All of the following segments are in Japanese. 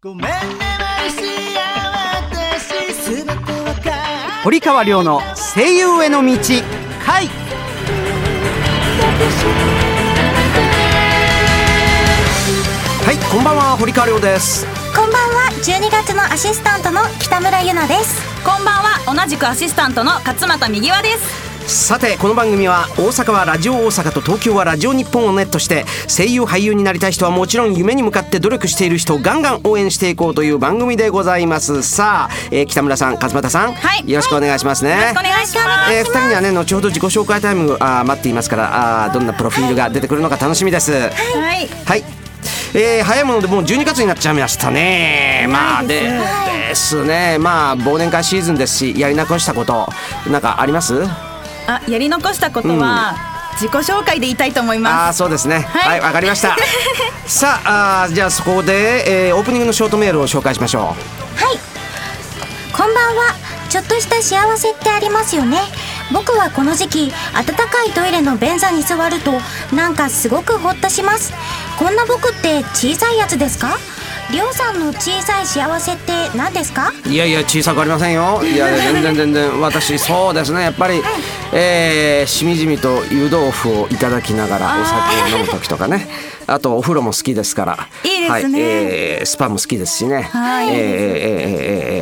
ごめんねマルシア私すべてわかる。堀川亮の声優への道回。はいこんばんは堀川亮です。こんばんは12月のアシスタントの北村ゆなです。こんばんは同じくアシスタントの勝俣右輪ですさてこの番組は大阪はラジオ大阪と東京はラジオ日本をネットして声優俳優になりたい人はもちろん夢に向かって努力している人をガンガン応援していこうという番組でございますさあ、えー北村さん勝俣さん、はいよろしくお願いしますね、よろしくお願いしますえー、2人にはね後ほど自己紹介タイムあー待っていますからあーどんなプロフィールが出てくるのか楽しみですはいはい。えー、早いものでもう12月になっちゃいましたね。まあでですね。まあ忘年会シーズンですし、やり残したことなんかあります？あやり残したことは、自己紹介で言いたいと思いあます。あそうですね。は、はいいわ、かりました。さああーじゃあそこで、えー、オープニングのショートメールを紹介しましょはい。こんばんは。ちょっとした幸せってありますよね。僕はこの時期暖かいトイレの便座に座るとなんかすごくホッとします。こんな僕って小さいやつですか？りょうさんの小さい幸せって何ですか？う。いやいや小さくありませんよ。いや全然全然私そうですねやっぱり、えー、しみじみと湯豆腐をいただきながらお酒を飲む時とかね。あとお風呂も好きですから。いいですねはい、えースパも好きですしね。はいえーえー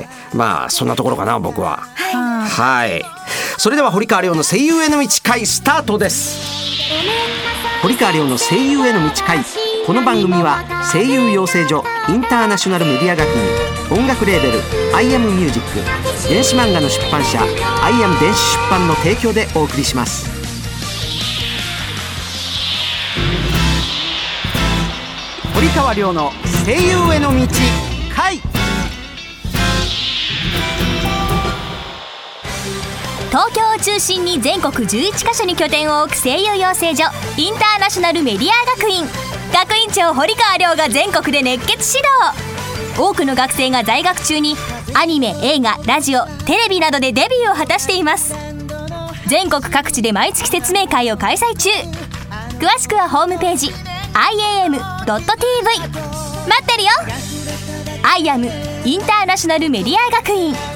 えーまあそんなところかな僕は。はい。それでは堀川亮の声優への道会スタートです。堀川亮の声優への道会。この番組は声優養成所インターナショナルメディア学院音楽レーベル「アイアムミュージック電子漫画の出版社「アイアム電子出版」の提供でお送りします。堀川亮の声優への道会東京を中心に全国11カ所に拠点を置く声優養成所インターナショナルメディア学院学院長堀川亮が全国で熱血指導。多くの学生が在学中にアニメ映画ラジオテレビなどでデビューを果たしています。全国各地で毎月説明会を開催中。詳しくはホームページ iam.tv 待ってるよ。IAM インターナショナルメディア学院。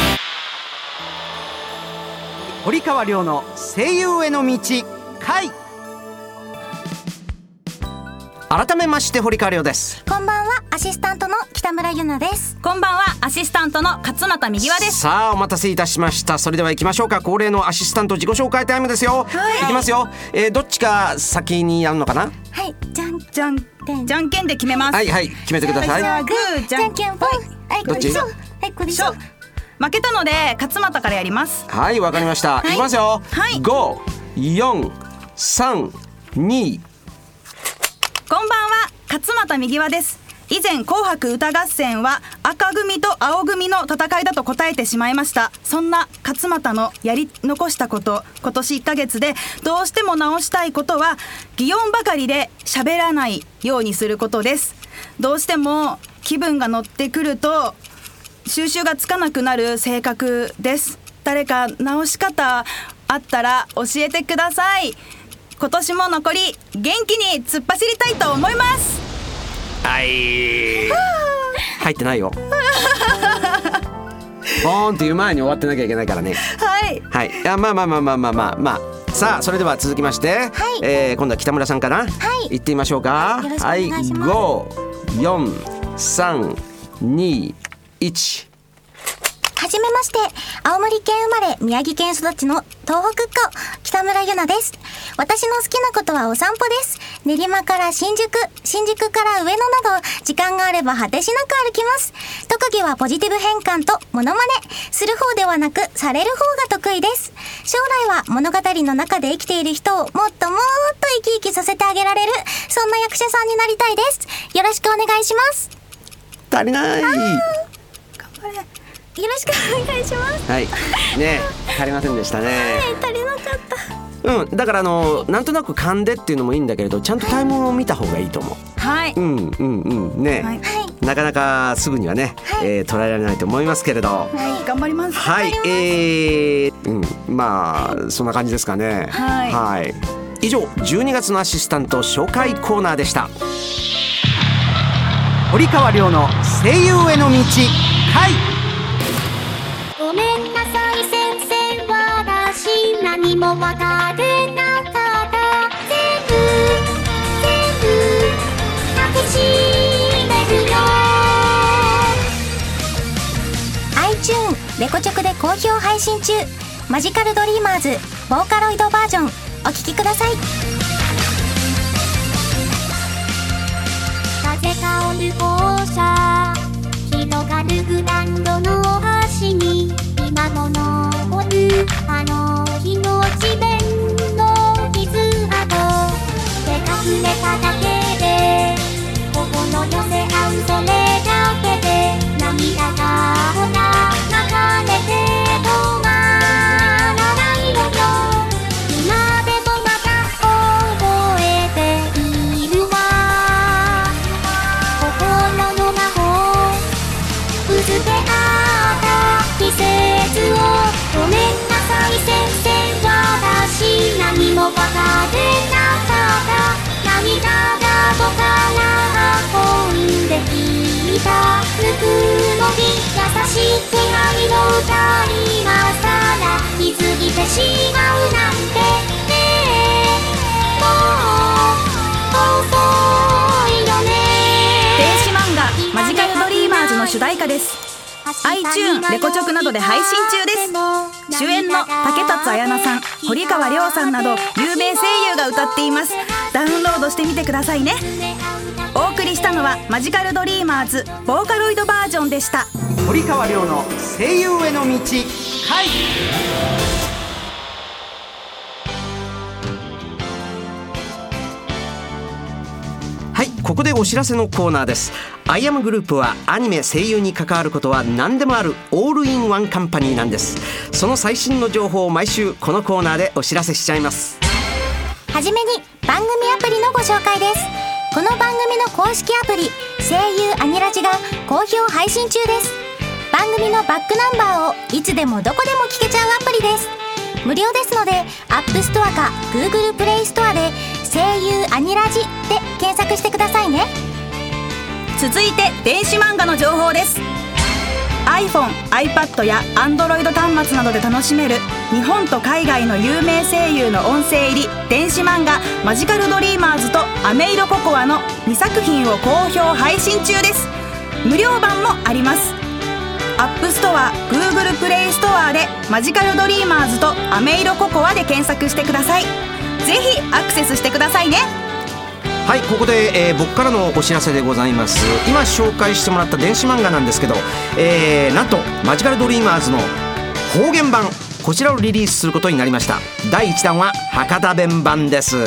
堀川亮の声優への道回。改めまして堀川亮です。こんばんはアシスタントの北村ゆなです。こんばんはアシスタントの勝俣右輪です。さあお待たせいたしました。それでは行きましょうか。恒例のアシスタント自己紹介タイムですよ、い、きますよ、えーどっちが先にやるのかな？はいじゃんじゃんじゃんけんで決めます、はいはい決めてください。じゃあグーじじゃんゃんけんぽい。はいどっち？これそうはいこれしょ負けたので勝俣からやります。はいわかりました、い、きますよ、はい。五四三二。こんばんは。勝俣右輪です。以前紅白歌合戦は赤組と青組の戦いだと答えてしまいました。そんな勝俣のやり残したこと今年1ヶ月でどうしても直したいことは擬音ばかりで喋らないようにすることです。どうしても気分が乗ってくると収集がつかなくなる性格です。誰か直し方あったら教えてください。今年も残り元気に突っ走りたいと思います。はい。入ってないよ。ボーンっていう前に終わってなきゃいけないからね。はい。はい、いやまあまあまあまあまあまあまあ。さあそれでは続きまして、えー今度は北村さんかな、い。行ってみましょうか。よろしくお願いします。五四三二一。はじめまして。青森県生まれ宮城県育ちの東北っ子北村ゆなです。私の好きなことはお散歩です。練馬から新宿新宿から上野など時間があれば果てしなく歩きます。特技はポジティブ変換とモノマネ。する方ではなくされる方が得意です。将来は物語の中で生きている人をもっともっと生き生きさせてあげられるそんな役者さんになりたいです。よろしくお願いします。足りないよろしくお願いします。はい。ね足りませんでしたね。足りなかった。うん。だからあのなんとなく噛んでっていうのもいいんだけれどちゃんとタイムを見た方がいいと思はい、ううんうんうん。ね、はい。なかなかすぐにはね、えー捉えられないと思いますけれど。頑張ります。はい。えー、うん。まあそんな感じですかね。はい。以上12月のアシスタント紹介コーナーでした。堀川亮の声優への道回ごめんなさい。先生私何もわからなかった全部全部抱きしめるよ iTune レコチョクで好評配信中。マジカルドリーマーズボーカロイドバージョン。お聴きください。風香る放射あの日の地面の傷跡。手隠れただけで心寄せ合うそれ。ぬくもり優しく愛の歌今さら気づいてしまうなんてねえもう遅いよね電子漫画マジカルドリーマーズの主題歌です。iTune レコチョクなどで配信中です。主演の竹達彩奈さん堀川亮さんなど有名声優が歌っています。ダウンロードしてみてくださいね。したのはマジカルドリーマーズボーカロイドバージョンでした。堀川亮の声優への道回。はいここでお知らせのコーナーです。アイアムグループはアニメ声優に関わることは何でもあるオールインワンカンパニーなんです。その最新の情報を毎週このコーナーでお知らせしちゃいます。はじめに番組アプリのご紹介ですこの番組の公式アプリ声優アニラジが好評配信中です。番組のバックナンバーをいつでもどこでも聞けちゃうアプリです。無料ですので App Store か Google Play Store で声優アニラジで検索してくださいね。続いて電子漫画の情報です。iPhone、iPad や Android 端末などで楽しめる日本と海外の有名声優の音声入り電子漫画「マジカルドリーマーズ」と「アメイロココア」の2作品を好評配信中です。無料版もあります。アップストア、Google プレイストアで「マジカルドリーマーズ」と「アメイロココア」で検索してください。ぜひアクセスしてくださいね。はいここで、えー僕からのお知らせでございます。今紹介してもらった電子漫画なんですけど、えーなんとマジカルドリーマーズの方言版こちらをリリースすることになりました。第1弾は博多弁版です。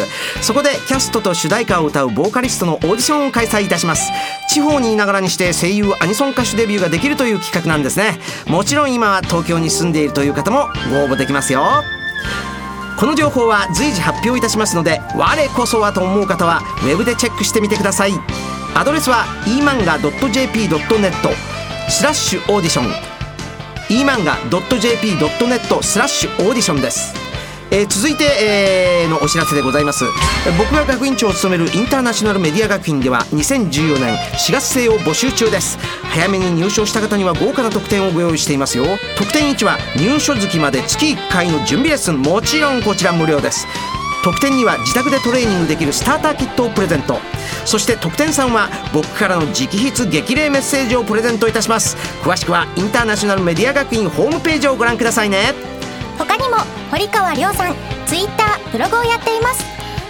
そこでキャストと主題歌を歌うボーカリストのオーディションを開催いたします。地方にいながらにして声優アニソン歌手デビューができるという企画なんですね。もちろん今は東京に住んでいるという方もご応募できますよ。この情報は随時発表いたしますので我こそはと思う方はウェブでチェックしてみてください。アドレスは emanga.jp.net スラッシュオーディション。emanga.jp.net スラッシュオーディションです。えー続いて、えーのお知らせでございます。僕が学院長を務めるインターナショナルメディア学院では2014年4月生を募集中です。早めに入所した方には豪華な特典をご用意していますよ。特典1は入所月まで月1回の準備レッスン。もちろんこちら無料です。特典には自宅でトレーニングできるスターターキットをプレゼント。そして特典3は僕からの直筆激励メッセージをプレゼントいたします。詳しくはインターナショナルメディア学院ホームページをご覧くださいね。他にも堀川亮さんツイッターブログをやっています。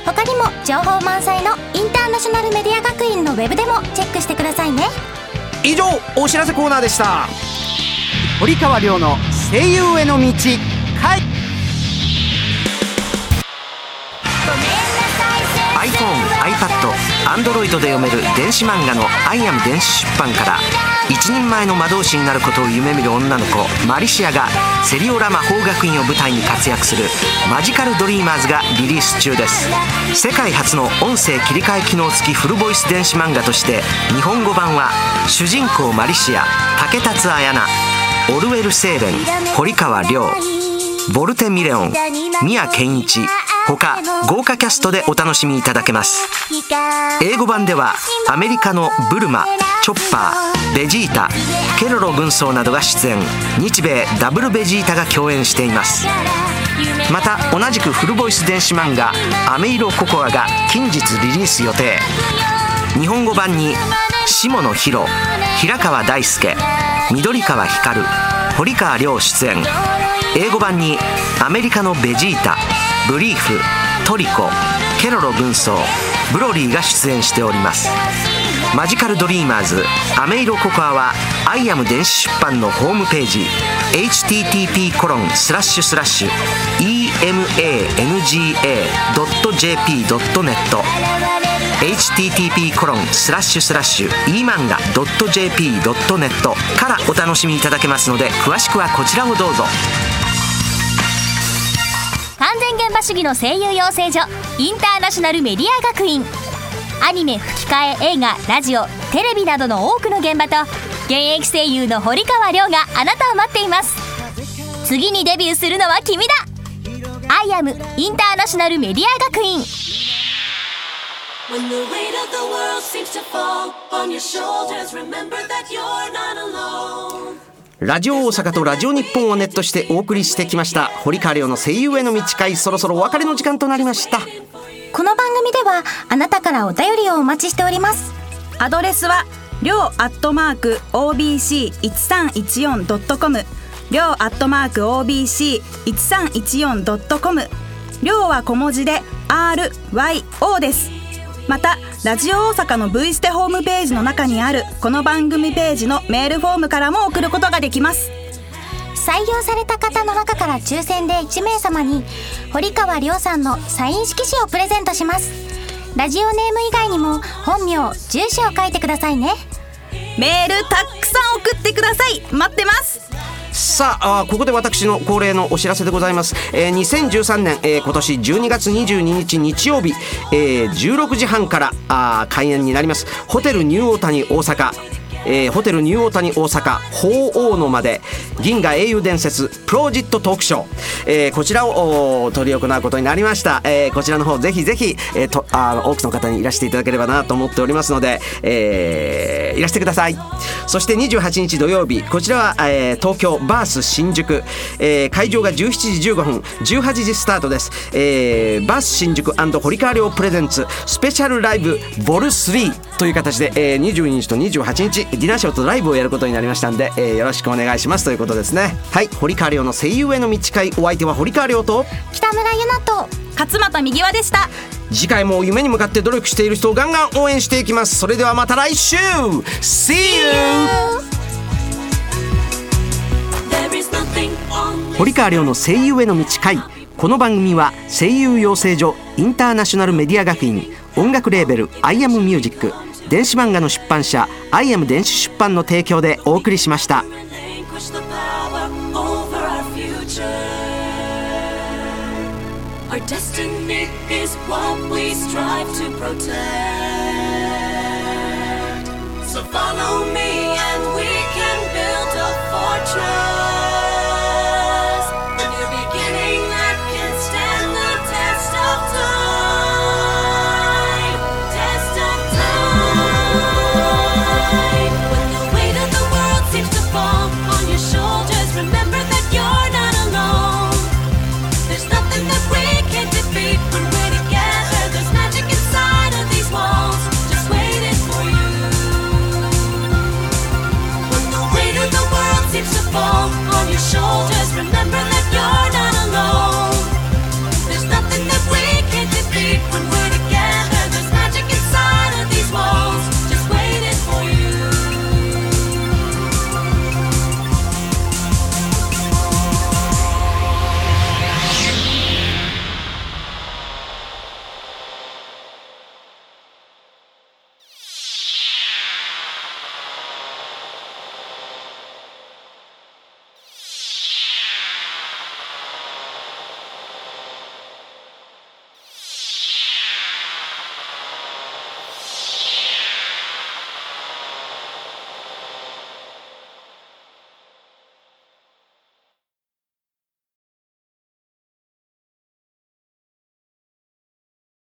他にも情報満載のインターナショナルメディア学院のウェブでもチェックしてくださいね。以上お知らせコーナーでした。堀川亮の声優への道会 iPhone、iPad、Android で読める電子漫画の「 IAM電子出版」から一人前の魔導士になることを夢見る女の子マリシアがセリオラ魔法学院を舞台に活躍する「マジカルドリーマーズ」がリリース中です。世界初の音声切り替え機能付きフルボイス電子漫画として日本語版は主人公マリシア竹達彩奈オルウェル・セーレン堀川亮ボルテ・ミレオン宮健一他豪華キャストでお楽しみいただけます。英語版ではアメリカのブルマチョッパーベジータケロロ軍曹などが出演。日米ダブルベジータが共演しています。また同じくフルボイス電子漫画「アメイロココア」が近日リリース予定。日本語版に下野紘平川大輔緑川光堀川亮出演。英語版にアメリカのベジータブリーフトリコケロロ軍曹ブロリーが出演しております。マジカルドリーマーズアメイロココアは IAM電子出版のホームページ http コロンスラッシュスラッシュ emanga.jp.net http コロンスラッシュスラッシュ emanga.jp.net からお楽しみいただけますので詳しくはこちらをどうぞ。完全現場主義の声優養成所インターナショナルメディア学院。アニメ吹き替え映画ラジオテレビなどの多くの現場と現役声優の堀川亮があなたを待っています。次にデビューするのは君だ。アイアムインターナショナルメディア学院。When the weight of the world seems to fall on your shoulders, remember that you're not alone. ラジオ大阪とラジオ日本をネットしてお送りしてきました。堀川亮の声優への道会そろそろお別れの時間となりました。この番組ではあなたからお便りをお待ちしております。アドレスはりょうアットマーク OBC1314.com りょうアットマーク OBC1314.com りょうは小文字で RYO です。またラジオ大阪の V ステホームページの中にあるこの番組ページのメールフォームからも送ることができます。採用された方の中から抽選で1名様に堀川亮さんのサイン色紙をプレゼントします。ラジオネーム以外にも本名住所を書いてくださいね。メールたくさん送ってさあここで私の恒例のお知らせでございます、えー2013年、えー今年12月22日日曜日、えー16時半からあ開演になります。ホテルニューオータニ大阪えーホテルニューオータニ大阪鳳凰の間で銀河英雄伝説プロジットトークショー、えーこちらをお取り行うことになりました、えーこちらの方ぜひぜひ、えーとあ多くの方にいらしていただければなと思っておりますので、えーいらしてください。そして28日土曜日こちらは、えー東京バース新宿、えー会場が17時15分18時スタートです、えーバース新宿堀川亮プレゼンツスペシャルライブボル3という形で、えー22日と28日ディナーショーとライブをやることになりましたんで、えーよろしくお願いします。ということですね。はい堀川亮の声優への道会。お相手は堀川亮と。北村ゆなと。勝俣右輪でした。次回も夢に向かって努力している人をガンガン応援していきます。それではまた来週。See you! 堀川亮の声優への道会。この番組は声優養成所インターナショナルメディア学院音楽レーベル「 IAM MUSIC」電子漫画の出版社「 IAM電子出版」の提供でお送りしました。Our destiny is what we strive to protect. So follow me